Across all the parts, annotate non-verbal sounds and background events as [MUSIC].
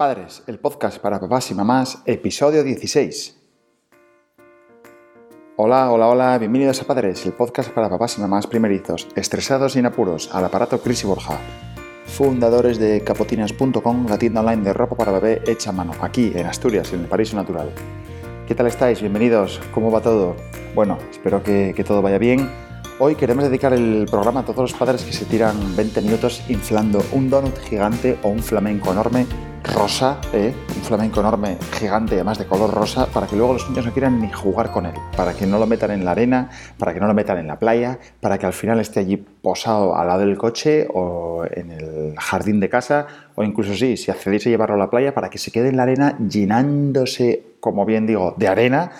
Padres, el podcast para papás y mamás, episodio 16. Hola, hola, hola, bienvenidos a Padres, el podcast para papás y mamás primerizos, estresados y en apuros, al aparato Cris y Borja, fundadores de capotinas.com, la tienda online de ropa para bebé hecha a mano, aquí en Asturias, en el paraíso natural. ¿Qué tal estáis? Bienvenidos, ¿cómo va todo? Bueno, espero que, todo vaya bien. Hoy queremos dedicar el programa a todos los padres que se tiran 20 minutos inflando un donut gigante o un flamenco enorme rosa, ¿eh? un flamenco enorme, gigante, además de color rosa, para que luego los niños no quieran ni jugar con él, para que no lo metan en la arena, para que no lo metan en la playa, para que al final esté allí posado al lado del coche o en el jardín de casa, o incluso sí, si accedéis a llevarlo a la playa, para que se quede en la arena llenándose, como bien digo, de arena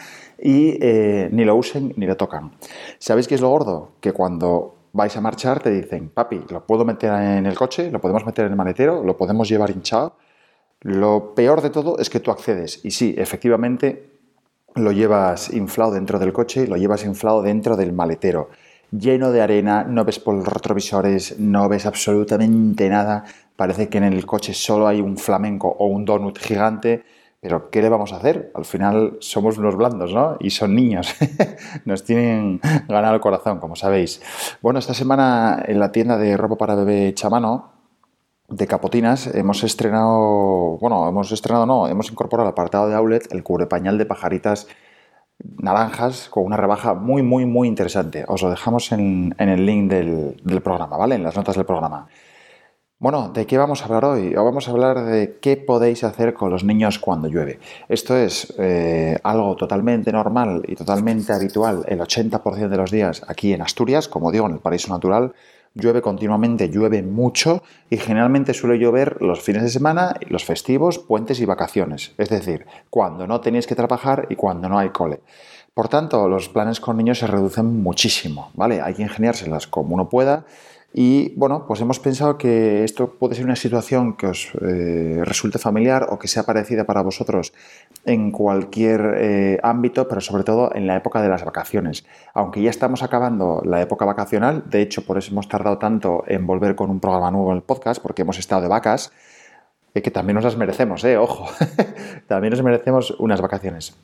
y eh, ni lo usen ni lo tocan. ¿Sabéis qué es lo gordo? Que cuando vais a marchar te dicen, papi, lo puedo meter en el coche, lo podemos meter en el maletero, lo podemos llevar hinchado lo peor de todo es que tú accedes y sí, efectivamente lo llevas inflado dentro del coche, lo llevas inflado dentro del maletero, lleno de arena, no ves por los retrovisores, no ves absolutamente nada, parece que en el coche solo hay un flamenco o un donut gigante, pero ¿qué le vamos a hacer? Al final somos unos blandos, ¿no? Y son niños, [LAUGHS] nos tienen ganado el corazón, como sabéis. Bueno, esta semana en la tienda de ropa para bebé Chamano, de Capotinas hemos estrenado, bueno, hemos estrenado no, hemos incorporado al apartado de outlet el cubrepañal de pajaritas naranjas con una rebaja muy, muy, muy interesante. Os lo dejamos en, el link del, programa, ¿vale? En las notas del programa. Bueno, ¿de qué vamos a hablar hoy? Vamos a hablar de qué podéis hacer con los niños cuando llueve. Esto es eh, algo totalmente normal y totalmente habitual el 80% de los días aquí en Asturias, como digo, en el paraíso natural llueve continuamente, llueve mucho y generalmente suele llover los fines de semana, los festivos, puentes y vacaciones, es decir, cuando no tenéis que trabajar y cuando no hay cole. Por tanto, los planes con niños se reducen muchísimo, ¿vale? Hay que ingeniárselas como uno pueda y bueno, pues hemos pensado que esto puede ser una situación que os eh, resulte familiar o que sea parecida para vosotros en cualquier eh, ámbito, pero sobre todo en la época de las vacaciones. Aunque ya estamos acabando la época vacacional, de hecho por eso hemos tardado tanto en volver con un programa nuevo en el podcast, porque hemos estado de vacas, eh, que también nos las merecemos, eh, ojo, [LAUGHS] también nos merecemos unas vacaciones.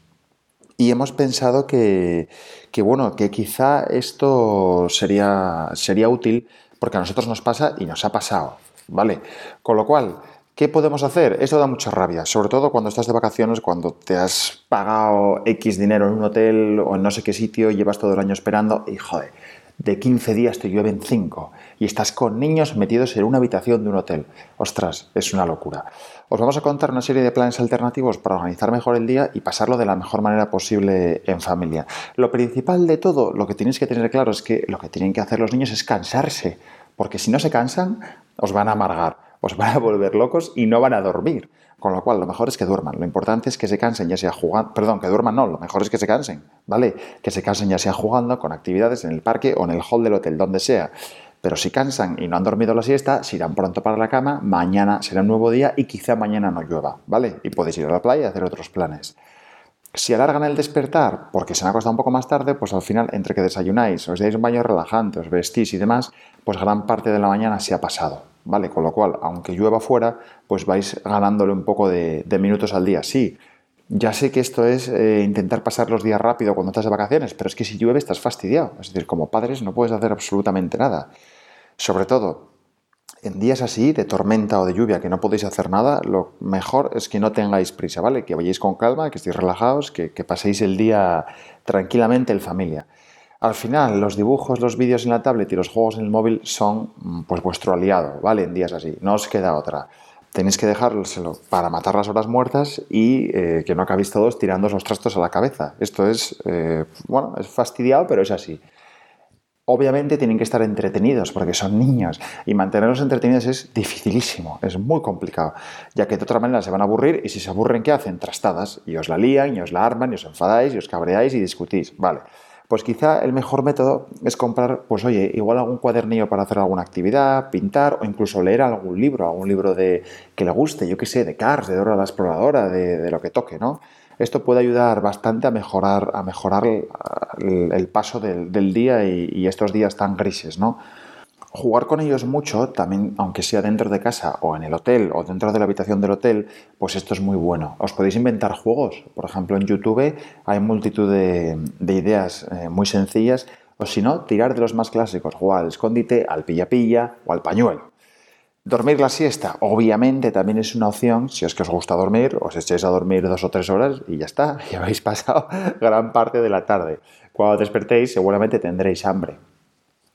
Y hemos pensado que, que, bueno, que quizá esto sería, sería útil porque a nosotros nos pasa y nos ha pasado, ¿vale? Con lo cual, ¿qué podemos hacer? Esto da mucha rabia, sobre todo cuando estás de vacaciones, cuando te has pagado X dinero en un hotel o en no sé qué sitio, llevas todo el año esperando y joder, de 15 días te llueven 5 y estás con niños metidos en una habitación de un hotel. Ostras, es una locura. Os vamos a contar una serie de planes alternativos para organizar mejor el día y pasarlo de la mejor manera posible en familia. Lo principal de todo, lo que tenéis que tener claro es que lo que tienen que hacer los niños es cansarse, porque si no se cansan, os van a amargar, os van a volver locos y no van a dormir. Con lo cual, lo mejor es que duerman. Lo importante es que se cansen, ya sea jugando, perdón, que duerman no, lo mejor es que se cansen, ¿vale? Que se cansen ya sea jugando, con actividades en el parque o en el hall del hotel, donde sea. Pero si cansan y no han dormido la siesta, se irán pronto para la cama, mañana será un nuevo día y quizá mañana no llueva, ¿vale? Y podéis ir a la playa y hacer otros planes. Si alargan el despertar porque se han acostado un poco más tarde, pues al final, entre que desayunáis, os dais un baño relajante, os vestís y demás, pues gran parte de la mañana se ha pasado. ¿Vale? Con lo cual, aunque llueva fuera, pues vais ganándole un poco de, minutos al día. Sí, ya sé que esto es eh, intentar pasar los días rápido cuando estás de vacaciones, pero es que si llueve estás fastidiado. Es decir, como padres no puedes hacer absolutamente nada. Sobre todo, en días así, de tormenta o de lluvia, que no podéis hacer nada, lo mejor es que no tengáis prisa, ¿vale? Que vayáis con calma, que estéis relajados, que, que paséis el día tranquilamente en familia. Al final, los dibujos, los vídeos en la tablet y los juegos en el móvil son mm, pues vuestro aliado, ¿vale? En días así, no os queda otra. Tenéis que dejárselo para matar las horas muertas y eh, que no acabéis todos tirando los trastos a la cabeza. Esto es, eh, bueno, es fastidiado, pero es así. Obviamente tienen que estar entretenidos porque son niños y mantenerlos entretenidos es dificilísimo, es muy complicado, ya que de otra manera se van a aburrir y si se aburren, ¿qué hacen? Trastadas y os la lían y os la arman y os enfadáis y os cabreáis y discutís. Vale. Pues quizá el mejor método es comprar, pues oye, igual algún cuadernillo para hacer alguna actividad, pintar o incluso leer algún libro, algún libro de que le guste, yo qué sé, de Cars, de Dora la Exploradora, de, lo que toque, ¿no? Esto puede ayudar bastante a mejorar, a mejorar el, paso del, día y, estos días tan grises, ¿no? Jugar con ellos mucho, también, aunque sea dentro de casa o en el hotel o dentro de la habitación del hotel, pues esto es muy bueno. Os podéis inventar juegos. Por ejemplo, en YouTube hay multitud de, ideas eh, muy sencillas. O si no, tirar de los más clásicos, jugar al escondite, al pilla-pilla o al pañuelo. Dormir la siesta, obviamente, también es una opción. Si es que os gusta dormir, os echéis a dormir dos o tres horas y ya está. [LAUGHS] Ya habéis pasado [LAUGHS] gran parte de la tarde. Cuando despertéis, seguramente tendréis hambre.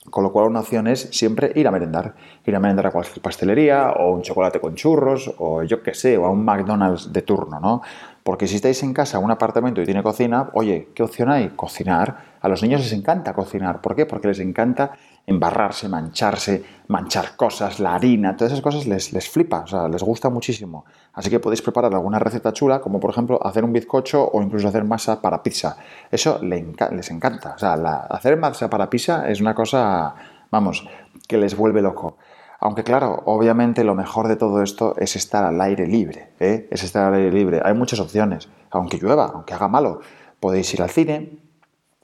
Con lo cual una opción es siempre ir a merendar. Ir a merendar a cualquier pastelería o un chocolate con churros o yo qué sé, o a un McDonald's de turno, ¿no? Porque si estáis en casa, un apartamento y tiene cocina, oye, ¿qué opción hay? Cocinar. A los niños les encanta cocinar. ¿Por qué? Porque les encanta embarrarse, mancharse, manchar cosas, la harina, todas esas cosas les, les flipa, o sea, les gusta muchísimo. Así que podéis preparar alguna receta chula, como por ejemplo hacer un bizcocho o incluso hacer masa para pizza. Eso les encanta. O sea, hacer masa para pizza es una cosa, vamos, que les vuelve loco. Aunque claro, obviamente lo mejor de todo esto es estar al aire libre, ¿eh? es estar al aire libre. Hay muchas opciones, aunque llueva, aunque haga malo. Podéis ir al cine,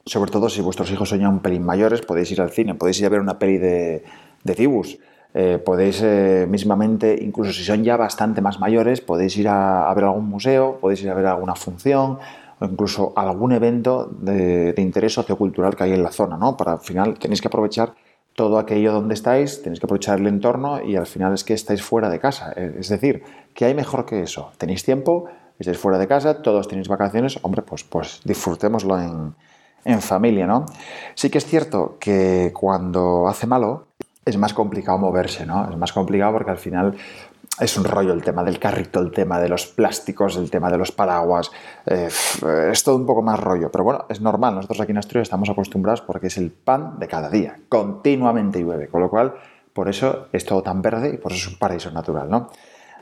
sobre todo si vuestros hijos son ya un pelín mayores, podéis ir al cine, podéis ir a ver una peli de, de Tibus. Eh, podéis eh, mismamente, incluso si son ya bastante más mayores, podéis ir a, ver algún museo, podéis ir a ver alguna función o incluso algún evento de, interés sociocultural que hay en la zona, ¿no? Para al final tenéis que aprovechar todo aquello donde estáis, tenéis que aprovechar el entorno y al final es que estáis fuera de casa. Eh, es decir, ¿qué hay mejor que eso? Tenéis tiempo, estáis fuera de casa, todos tenéis vacaciones, hombre, pues, pues disfrutémoslo en, en familia, ¿no? Sí que es cierto que cuando hace malo es más complicado moverse, ¿no? Es más complicado porque al final es un rollo el tema del carrito, el tema de los plásticos, el tema de los paraguas, eh, es todo un poco más rollo, pero bueno, es normal, nosotros aquí en Asturias estamos acostumbrados porque es el pan de cada día, continuamente llueve, con lo cual por eso es todo tan verde y por eso es un paraíso natural, ¿no?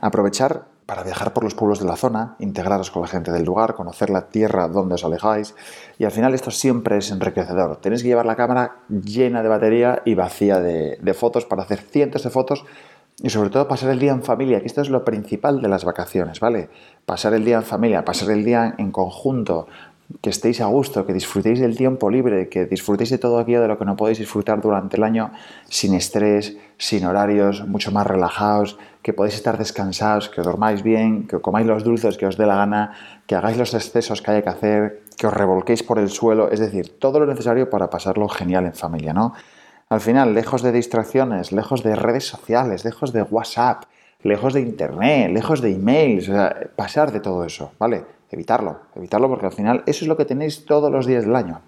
Aprovechar para viajar por los pueblos de la zona, integraros con la gente del lugar, conocer la tierra donde os alejáis y al final esto siempre es enriquecedor. Tenéis que llevar la cámara llena de batería y vacía de, fotos para hacer cientos de fotos y sobre todo pasar el día en familia, que esto es lo principal de las vacaciones, ¿vale? Pasar el día en familia, pasar el día en conjunto, que estéis a gusto, que disfrutéis del tiempo libre, que disfrutéis de todo aquello de lo que no podéis disfrutar durante el año sin estrés, sin horarios, mucho más relajados, que podéis estar descansados, que dormáis bien, que comáis los dulces que os dé la gana, que hagáis los excesos que haya que hacer, que os revolquéis por el suelo, es decir, todo lo necesario para pasarlo genial en familia, ¿no? Al final, lejos de distracciones, lejos de redes sociales, lejos de WhatsApp, lejos de Internet, lejos de emails, pasar de todo eso, ¿vale? Evitarlo, evitarlo porque al final eso es lo que tenéis todos los días del año.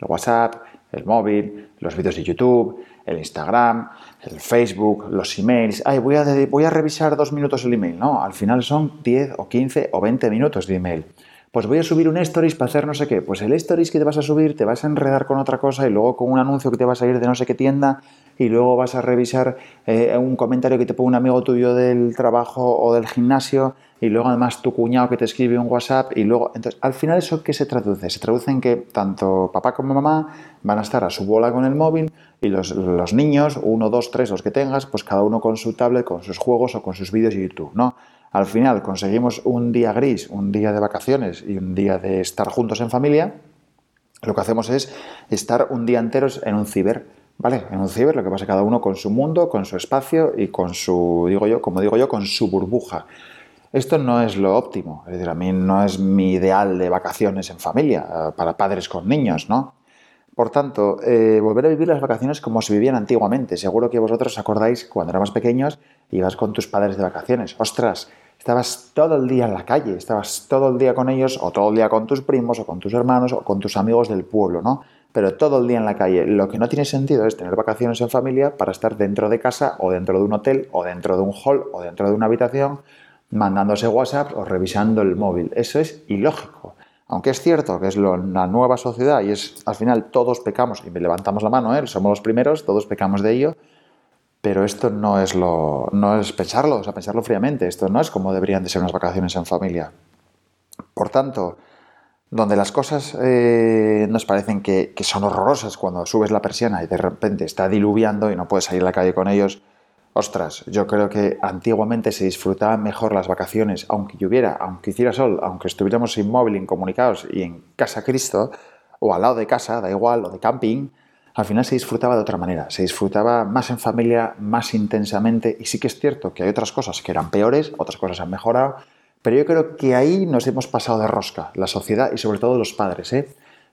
El WhatsApp, el móvil, los vídeos de YouTube, el Instagram, el Facebook, los emails. Ay, voy a, voy a revisar dos minutos el email. No, al final son 10 o 15 o 20 minutos de email. Pues voy a subir un stories para hacer no sé qué. Pues el stories que te vas a subir te vas a enredar con otra cosa y luego con un anuncio que te vas a ir de no sé qué tienda y luego vas a revisar eh, un comentario que te pone un amigo tuyo del trabajo o del gimnasio y luego además tu cuñado que te escribe un WhatsApp y luego, entonces, al final eso qué se traduce? Se traduce en que tanto papá como mamá van a estar a su bola con el móvil y los, los niños, uno, dos, tres, los que tengas, pues cada uno con su tablet, con sus juegos o con sus vídeos de YouTube, ¿no? Al final conseguimos un día gris, un día de vacaciones y un día de estar juntos en familia. Lo que hacemos es estar un día entero en un ciber ¿Vale? En un ciber lo que pasa cada uno con su mundo, con su espacio y con su, digo yo, como digo yo, con su burbuja. Esto no es lo óptimo, es decir, a mí no es mi ideal de vacaciones en familia, eh, para padres con niños, ¿no? Por tanto, eh, volver a vivir las vacaciones como se vivían antiguamente. Seguro que vosotros os acordáis cuando éramos pequeños ibas con tus padres de vacaciones. Ostras, estabas todo el día en la calle, estabas todo el día con ellos, o todo el día con tus primos, o con tus hermanos, o con tus amigos del pueblo, ¿no? pero todo el día en la calle. Lo que no tiene sentido es tener vacaciones en familia para estar dentro de casa o dentro de un hotel o dentro de un hall o dentro de una habitación mandándose WhatsApp o revisando el móvil. Eso es ilógico. Aunque es cierto que es la nueva sociedad y es al final todos pecamos, y levantamos la mano, ¿eh? somos los primeros, todos pecamos de ello, pero esto no es, lo, no es pensarlo, o sea, pensarlo fríamente, esto no es como deberían de ser unas vacaciones en familia. Por tanto, donde las cosas eh, nos parecen que, son horrorosas cuando subes la persiana y de repente está diluviando y no puedes salir a la calle con ellos, ostras, yo creo que antiguamente se disfrutaban mejor las vacaciones, aunque lloviera, aunque hiciera sol, aunque estuviéramos sin móvil, incomunicados y en casa Cristo, o al lado de casa, da igual, o de camping, al final se disfrutaba de otra manera, se disfrutaba más en familia, más intensamente y sí que es cierto que hay otras cosas que eran peores, otras cosas han mejorado, pero yo creo que ahí nos hemos pasado de rosca, la sociedad y sobre todo los padres, ¿eh?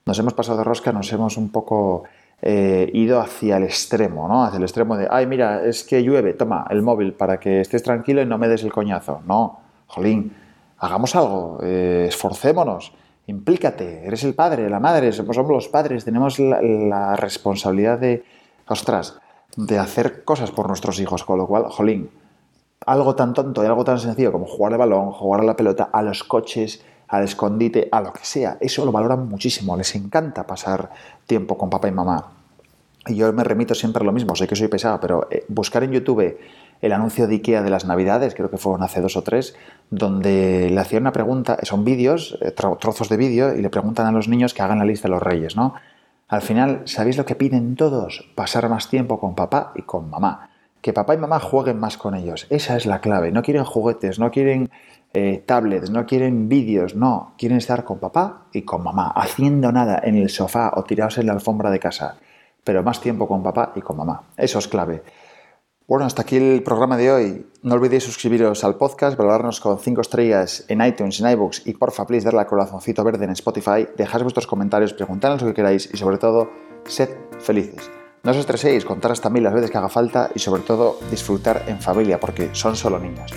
Nos hemos pasado de rosca, nos hemos un poco eh, ido hacia el extremo, ¿no? Hacia el extremo de, ay, mira, es que llueve, toma el móvil para que estés tranquilo y no me des el coñazo. No, jolín, hagamos algo, eh, esforcémonos implícate, eres el padre, la madre, somos los padres, tenemos la, responsabilidad de, ostras, de hacer cosas por nuestros hijos, con lo cual, jolín, algo tan tonto y algo tan sencillo como jugar al balón, jugar a la pelota, a los coches, al escondite, a lo que sea, eso lo valoran muchísimo, les encanta pasar tiempo con papá y mamá. Y yo me remito siempre a lo mismo, sé que soy pesado, pero eh, buscar en YouTube el anuncio de IKEA de las Navidades, creo que fueron hace dos o tres, donde le hacían una pregunta, son vídeos, eh, trozos de vídeo, y le preguntan a los niños que hagan la lista de los reyes, ¿no? Al final, ¿sabéis lo que piden todos? Pasar más tiempo con papá y con mamá. Que papá y mamá jueguen más con ellos. Esa es la clave. No quieren juguetes, no quieren eh, tablets, no quieren vídeos, no. Quieren estar con papá y con mamá, haciendo nada en el sofá o tirados en la alfombra de casa. Pero más tiempo con papá y con mamá. Eso es clave. Bueno, hasta aquí el programa de hoy. No olvidéis suscribiros al podcast, valorarnos con 5 estrellas en iTunes, en iBooks y porfa, please, darle al corazoncito verde en Spotify, dejad vuestros comentarios, preguntadnos lo que queráis y sobre todo, sed felices. No os estreséis, contar hasta mil las veces que haga falta y sobre todo disfrutar en familia porque son solo niños.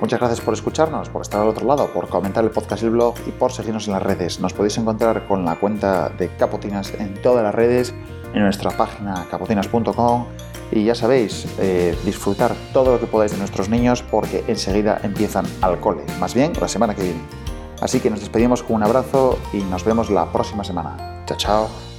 Muchas gracias por escucharnos, por estar al otro lado, por comentar el podcast y el blog y por seguirnos en las redes. Nos podéis encontrar con la cuenta de Capotinas en todas las redes, en nuestra página capotinas.com y ya sabéis, eh, disfrutar todo lo que podáis de nuestros niños porque enseguida empiezan al cole, más bien la semana que viene. Así que nos despedimos con un abrazo y nos vemos la próxima semana. Chao, chao.